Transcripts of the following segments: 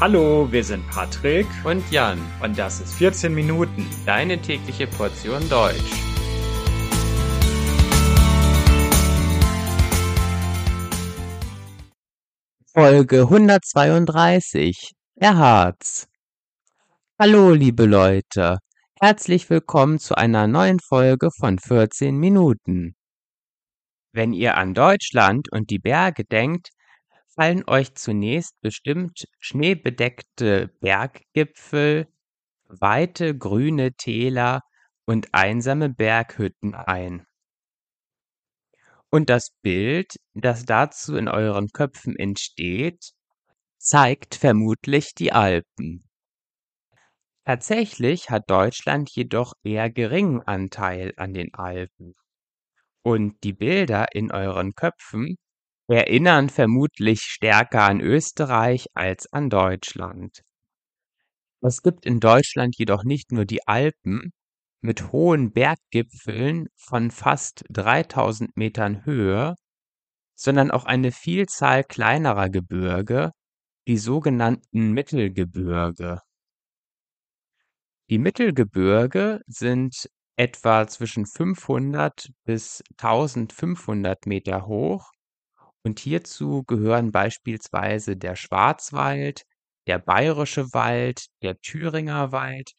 Hallo, wir sind Patrick und Jan und das ist 14 Minuten, deine tägliche Portion Deutsch. Folge 132 Der Harz. Hallo, liebe Leute. Herzlich willkommen zu einer neuen Folge von 14 Minuten. Wenn ihr an Deutschland und die Berge denkt, fallen euch zunächst bestimmt schneebedeckte Berggipfel, weite grüne Täler und einsame Berghütten ein. Und das Bild, das dazu in euren Köpfen entsteht, zeigt vermutlich die Alpen. Tatsächlich hat Deutschland jedoch eher geringen Anteil an den Alpen. Und die Bilder in euren Köpfen erinnern vermutlich stärker an Österreich als an Deutschland. Es gibt in Deutschland jedoch nicht nur die Alpen mit hohen Berggipfeln von fast 3000 Metern Höhe, sondern auch eine Vielzahl kleinerer Gebirge, die sogenannten Mittelgebirge. Die Mittelgebirge sind etwa zwischen 500 bis 1500 Meter hoch und hierzu gehören beispielsweise der Schwarzwald, der Bayerische Wald, der Thüringer Wald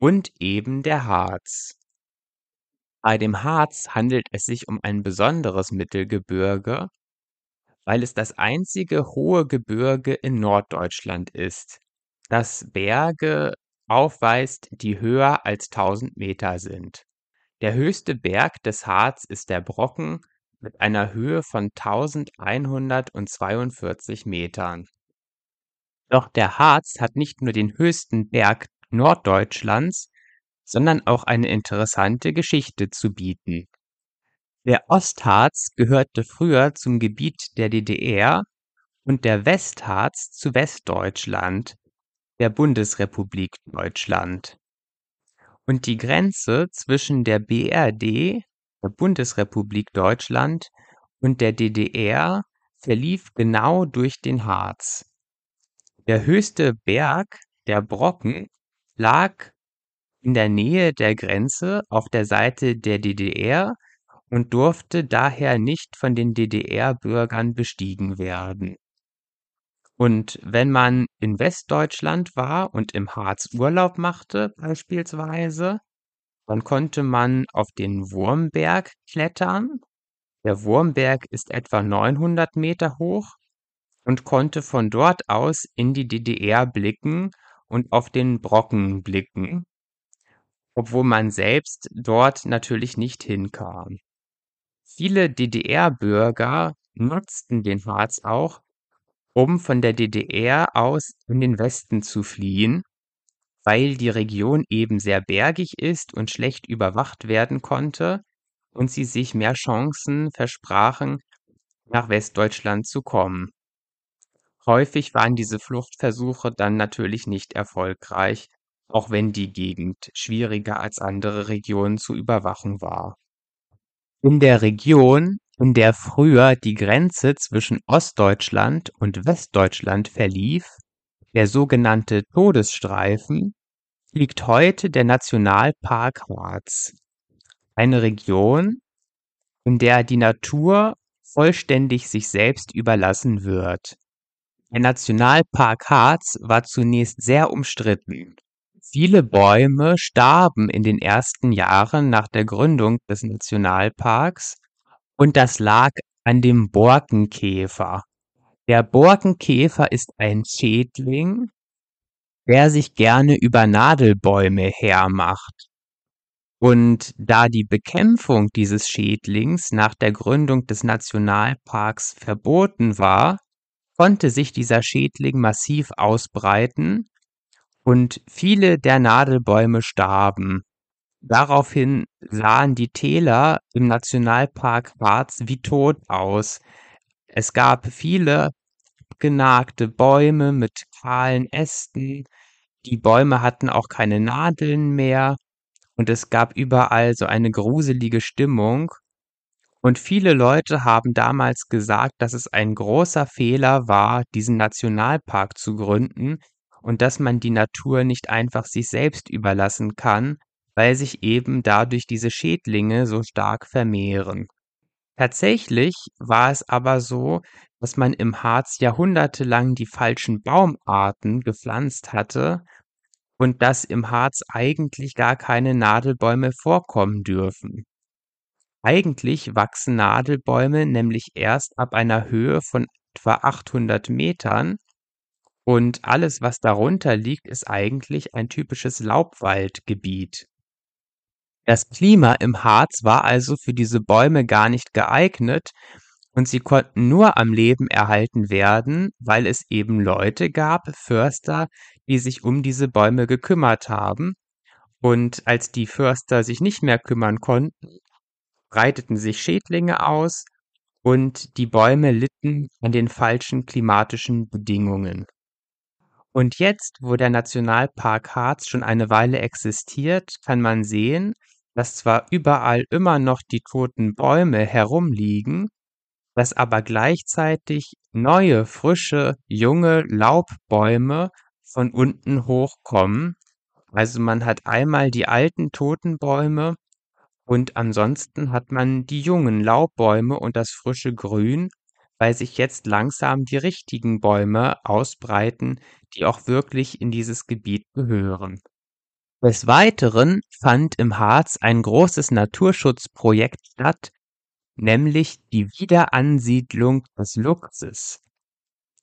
und eben der Harz. Bei dem Harz handelt es sich um ein besonderes Mittelgebirge, weil es das einzige hohe Gebirge in Norddeutschland ist, das Berge aufweist, die höher als 1000 Meter sind. Der höchste Berg des Harz ist der Brocken mit einer Höhe von 1142 Metern. Doch der Harz hat nicht nur den höchsten Berg Norddeutschlands, sondern auch eine interessante Geschichte zu bieten. Der Ostharz gehörte früher zum Gebiet der DDR und der Westharz zu Westdeutschland, der Bundesrepublik Deutschland. Und die Grenze zwischen der BRD der Bundesrepublik Deutschland und der DDR verlief genau durch den Harz. Der höchste Berg, der Brocken, lag in der Nähe der Grenze auf der Seite der DDR und durfte daher nicht von den DDR-Bürgern bestiegen werden. Und wenn man in Westdeutschland war und im Harz Urlaub machte beispielsweise, dann konnte man auf den Wurmberg klettern. Der Wurmberg ist etwa 900 Meter hoch und konnte von dort aus in die DDR blicken und auf den Brocken blicken, obwohl man selbst dort natürlich nicht hinkam. Viele DDR-Bürger nutzten den Harz auch, um von der DDR aus in den Westen zu fliehen weil die Region eben sehr bergig ist und schlecht überwacht werden konnte und sie sich mehr Chancen versprachen, nach Westdeutschland zu kommen. Häufig waren diese Fluchtversuche dann natürlich nicht erfolgreich, auch wenn die Gegend schwieriger als andere Regionen zu überwachen war. In der Region, in der früher die Grenze zwischen Ostdeutschland und Westdeutschland verlief, der sogenannte Todesstreifen liegt heute der Nationalpark Harz, eine Region, in der die Natur vollständig sich selbst überlassen wird. Der Nationalpark Harz war zunächst sehr umstritten. Viele Bäume starben in den ersten Jahren nach der Gründung des Nationalparks und das lag an dem Borkenkäfer. Der Borkenkäfer ist ein Schädling, der sich gerne über Nadelbäume hermacht. Und da die Bekämpfung dieses Schädlings nach der Gründung des Nationalparks verboten war, konnte sich dieser Schädling massiv ausbreiten und viele der Nadelbäume starben. Daraufhin sahen die Täler im Nationalpark Harz wie tot aus. Es gab viele genagte Bäume mit kahlen Ästen. Die Bäume hatten auch keine Nadeln mehr und es gab überall so eine gruselige Stimmung. Und viele Leute haben damals gesagt, dass es ein großer Fehler war, diesen Nationalpark zu gründen, und dass man die Natur nicht einfach sich selbst überlassen kann, weil sich eben dadurch diese Schädlinge so stark vermehren. Tatsächlich war es aber so, dass man im Harz jahrhundertelang die falschen Baumarten gepflanzt hatte und dass im Harz eigentlich gar keine Nadelbäume vorkommen dürfen. Eigentlich wachsen Nadelbäume nämlich erst ab einer Höhe von etwa 800 Metern und alles, was darunter liegt, ist eigentlich ein typisches Laubwaldgebiet. Das Klima im Harz war also für diese Bäume gar nicht geeignet und sie konnten nur am Leben erhalten werden, weil es eben Leute gab, Förster, die sich um diese Bäume gekümmert haben. Und als die Förster sich nicht mehr kümmern konnten, breiteten sich Schädlinge aus und die Bäume litten an den falschen klimatischen Bedingungen. Und jetzt, wo der Nationalpark Harz schon eine Weile existiert, kann man sehen, dass zwar überall immer noch die toten Bäume herumliegen, dass aber gleichzeitig neue, frische, junge Laubbäume von unten hochkommen. Also man hat einmal die alten toten Bäume und ansonsten hat man die jungen Laubbäume und das frische Grün, weil sich jetzt langsam die richtigen Bäume ausbreiten, die auch wirklich in dieses Gebiet gehören. Des Weiteren fand im Harz ein großes Naturschutzprojekt statt, nämlich die Wiederansiedlung des Luchses.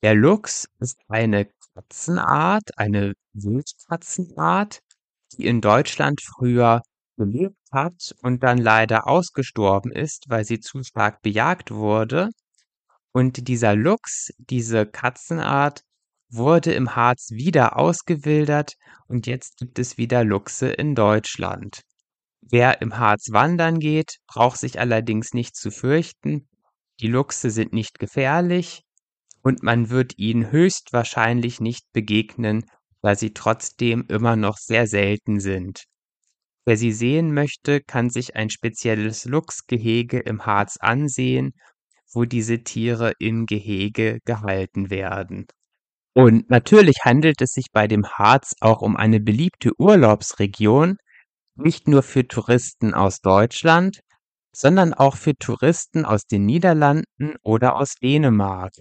Der Luchs ist eine Katzenart, eine Wildkatzenart, die in Deutschland früher gelebt hat und dann leider ausgestorben ist, weil sie zu stark bejagt wurde. Und dieser Luchs, diese Katzenart, wurde im Harz wieder ausgewildert und jetzt gibt es wieder Luchse in Deutschland. Wer im Harz wandern geht, braucht sich allerdings nicht zu fürchten. Die Luchse sind nicht gefährlich und man wird ihnen höchstwahrscheinlich nicht begegnen, da sie trotzdem immer noch sehr selten sind. Wer sie sehen möchte, kann sich ein spezielles Luchsgehege im Harz ansehen, wo diese Tiere in Gehege gehalten werden. Und natürlich handelt es sich bei dem Harz auch um eine beliebte Urlaubsregion, nicht nur für Touristen aus Deutschland, sondern auch für Touristen aus den Niederlanden oder aus Dänemark.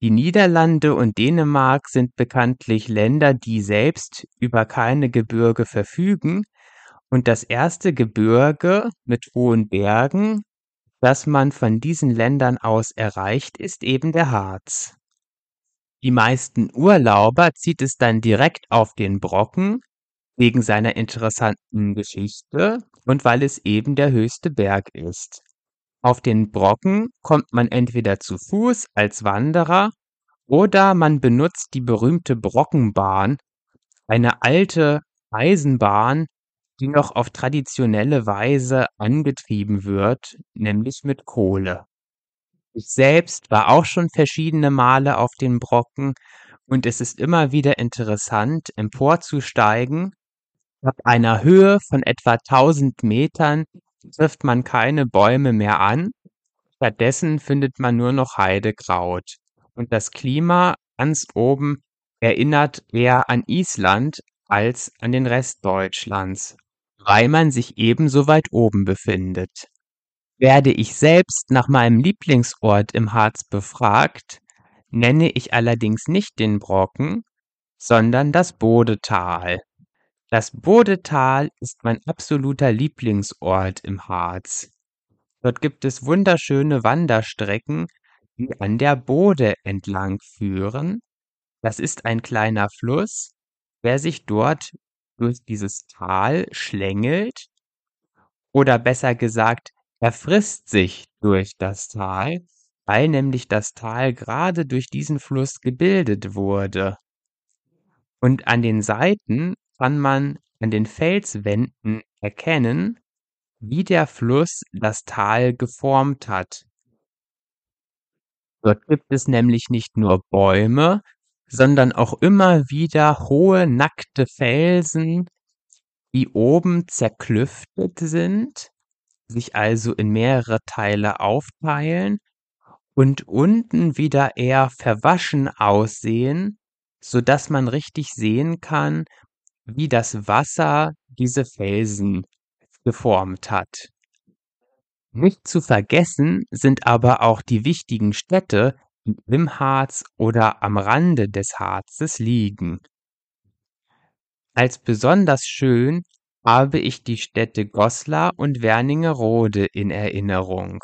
Die Niederlande und Dänemark sind bekanntlich Länder, die selbst über keine Gebirge verfügen, und das erste Gebirge mit hohen Bergen, das man von diesen Ländern aus erreicht, ist eben der Harz. Die meisten Urlauber zieht es dann direkt auf den Brocken, wegen seiner interessanten Geschichte und weil es eben der höchste Berg ist. Auf den Brocken kommt man entweder zu Fuß als Wanderer oder man benutzt die berühmte Brockenbahn, eine alte Eisenbahn, die noch auf traditionelle Weise angetrieben wird, nämlich mit Kohle. Ich selbst war auch schon verschiedene Male auf den Brocken und es ist immer wieder interessant, emporzusteigen. Ab einer Höhe von etwa 1000 Metern trifft man keine Bäume mehr an. Stattdessen findet man nur noch Heidekraut. Und das Klima ganz oben erinnert eher an Island als an den Rest Deutschlands weil man sich eben so weit oben befindet. Werde ich selbst nach meinem Lieblingsort im Harz befragt, nenne ich allerdings nicht den Brocken, sondern das Bodetal. Das Bodetal ist mein absoluter Lieblingsort im Harz. Dort gibt es wunderschöne Wanderstrecken, die an der Bode entlang führen. Das ist ein kleiner Fluss, der sich dort durch dieses Tal schlängelt oder besser gesagt, er frisst sich durch das Tal, weil nämlich das Tal gerade durch diesen Fluss gebildet wurde. Und an den Seiten kann man an den Felswänden erkennen, wie der Fluss das Tal geformt hat. Dort gibt es nämlich nicht nur Bäume, sondern auch immer wieder hohe, nackte Felsen, die oben zerklüftet sind, sich also in mehrere Teile aufteilen und unten wieder eher verwaschen aussehen, so dass man richtig sehen kann, wie das Wasser diese Felsen geformt hat. Nicht zu vergessen sind aber auch die wichtigen Städte, die im Harz oder am Rande des Harzes liegen. Als besonders schön habe ich die Städte Goslar und Wernigerode in Erinnerung.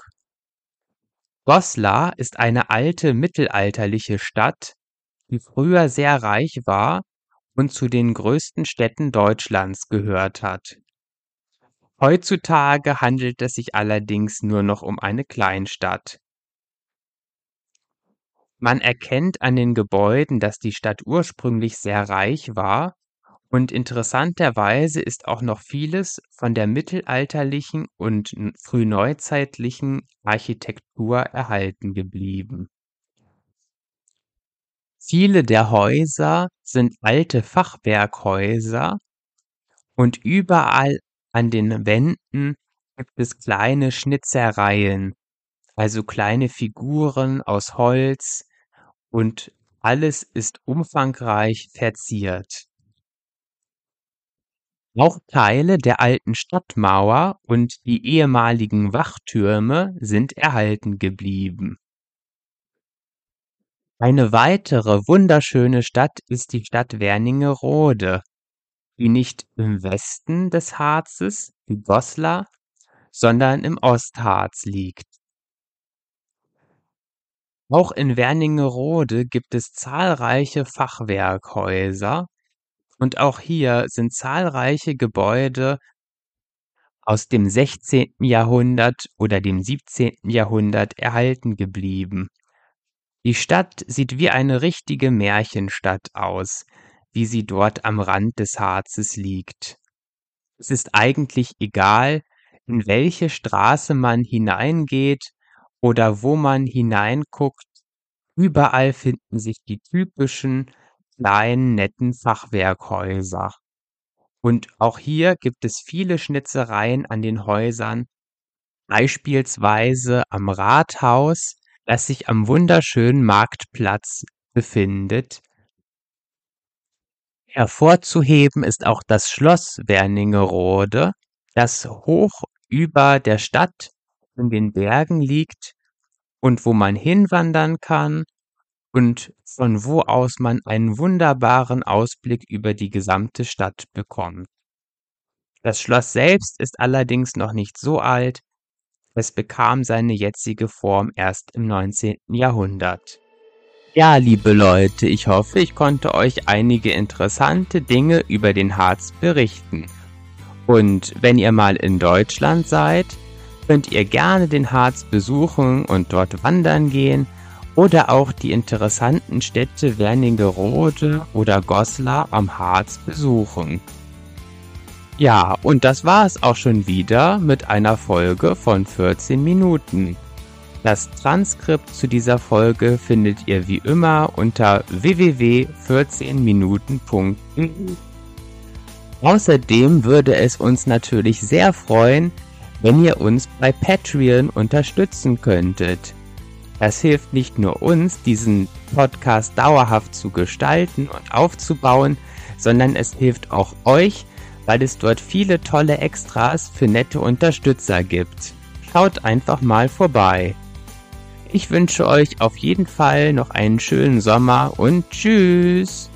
Goslar ist eine alte mittelalterliche Stadt, die früher sehr reich war und zu den größten Städten Deutschlands gehört hat. Heutzutage handelt es sich allerdings nur noch um eine Kleinstadt. Man erkennt an den Gebäuden, dass die Stadt ursprünglich sehr reich war und interessanterweise ist auch noch vieles von der mittelalterlichen und frühneuzeitlichen Architektur erhalten geblieben. Viele der Häuser sind alte Fachwerkhäuser und überall an den Wänden gibt es kleine Schnitzereien, also kleine Figuren aus Holz und alles ist umfangreich verziert. Auch Teile der alten Stadtmauer und die ehemaligen Wachtürme sind erhalten geblieben. Eine weitere wunderschöne Stadt ist die Stadt Wernigerode, die nicht im Westen des Harzes wie Goslar, sondern im Ostharz liegt. Auch in Wernigerode gibt es zahlreiche Fachwerkhäuser und auch hier sind zahlreiche Gebäude aus dem 16. Jahrhundert oder dem 17. Jahrhundert erhalten geblieben. Die Stadt sieht wie eine richtige Märchenstadt aus, wie sie dort am Rand des Harzes liegt. Es ist eigentlich egal, in welche Straße man hineingeht oder wo man hineinguckt, überall finden sich die typischen kleinen, netten Fachwerkhäuser. Und auch hier gibt es viele Schnitzereien an den Häusern, beispielsweise am Rathaus, das sich am wunderschönen Marktplatz befindet. Hervorzuheben ist auch das Schloss Wernigerode, das hoch über der Stadt in den Bergen liegt und wo man hinwandern kann und von wo aus man einen wunderbaren Ausblick über die gesamte Stadt bekommt. Das Schloss selbst ist allerdings noch nicht so alt, es bekam seine jetzige Form erst im 19. Jahrhundert. Ja, liebe Leute, ich hoffe, ich konnte euch einige interessante Dinge über den Harz berichten. Und wenn ihr mal in Deutschland seid, könnt ihr gerne den Harz besuchen und dort wandern gehen oder auch die interessanten Städte Wernigerode oder Goslar am Harz besuchen. Ja, und das war es auch schon wieder mit einer Folge von 14 Minuten. Das Transkript zu dieser Folge findet ihr wie immer unter www.14minuten.de. Außerdem würde es uns natürlich sehr freuen, wenn ihr uns bei Patreon unterstützen könntet. Das hilft nicht nur uns, diesen Podcast dauerhaft zu gestalten und aufzubauen, sondern es hilft auch euch, weil es dort viele tolle Extras für nette Unterstützer gibt. Schaut einfach mal vorbei. Ich wünsche euch auf jeden Fall noch einen schönen Sommer und tschüss!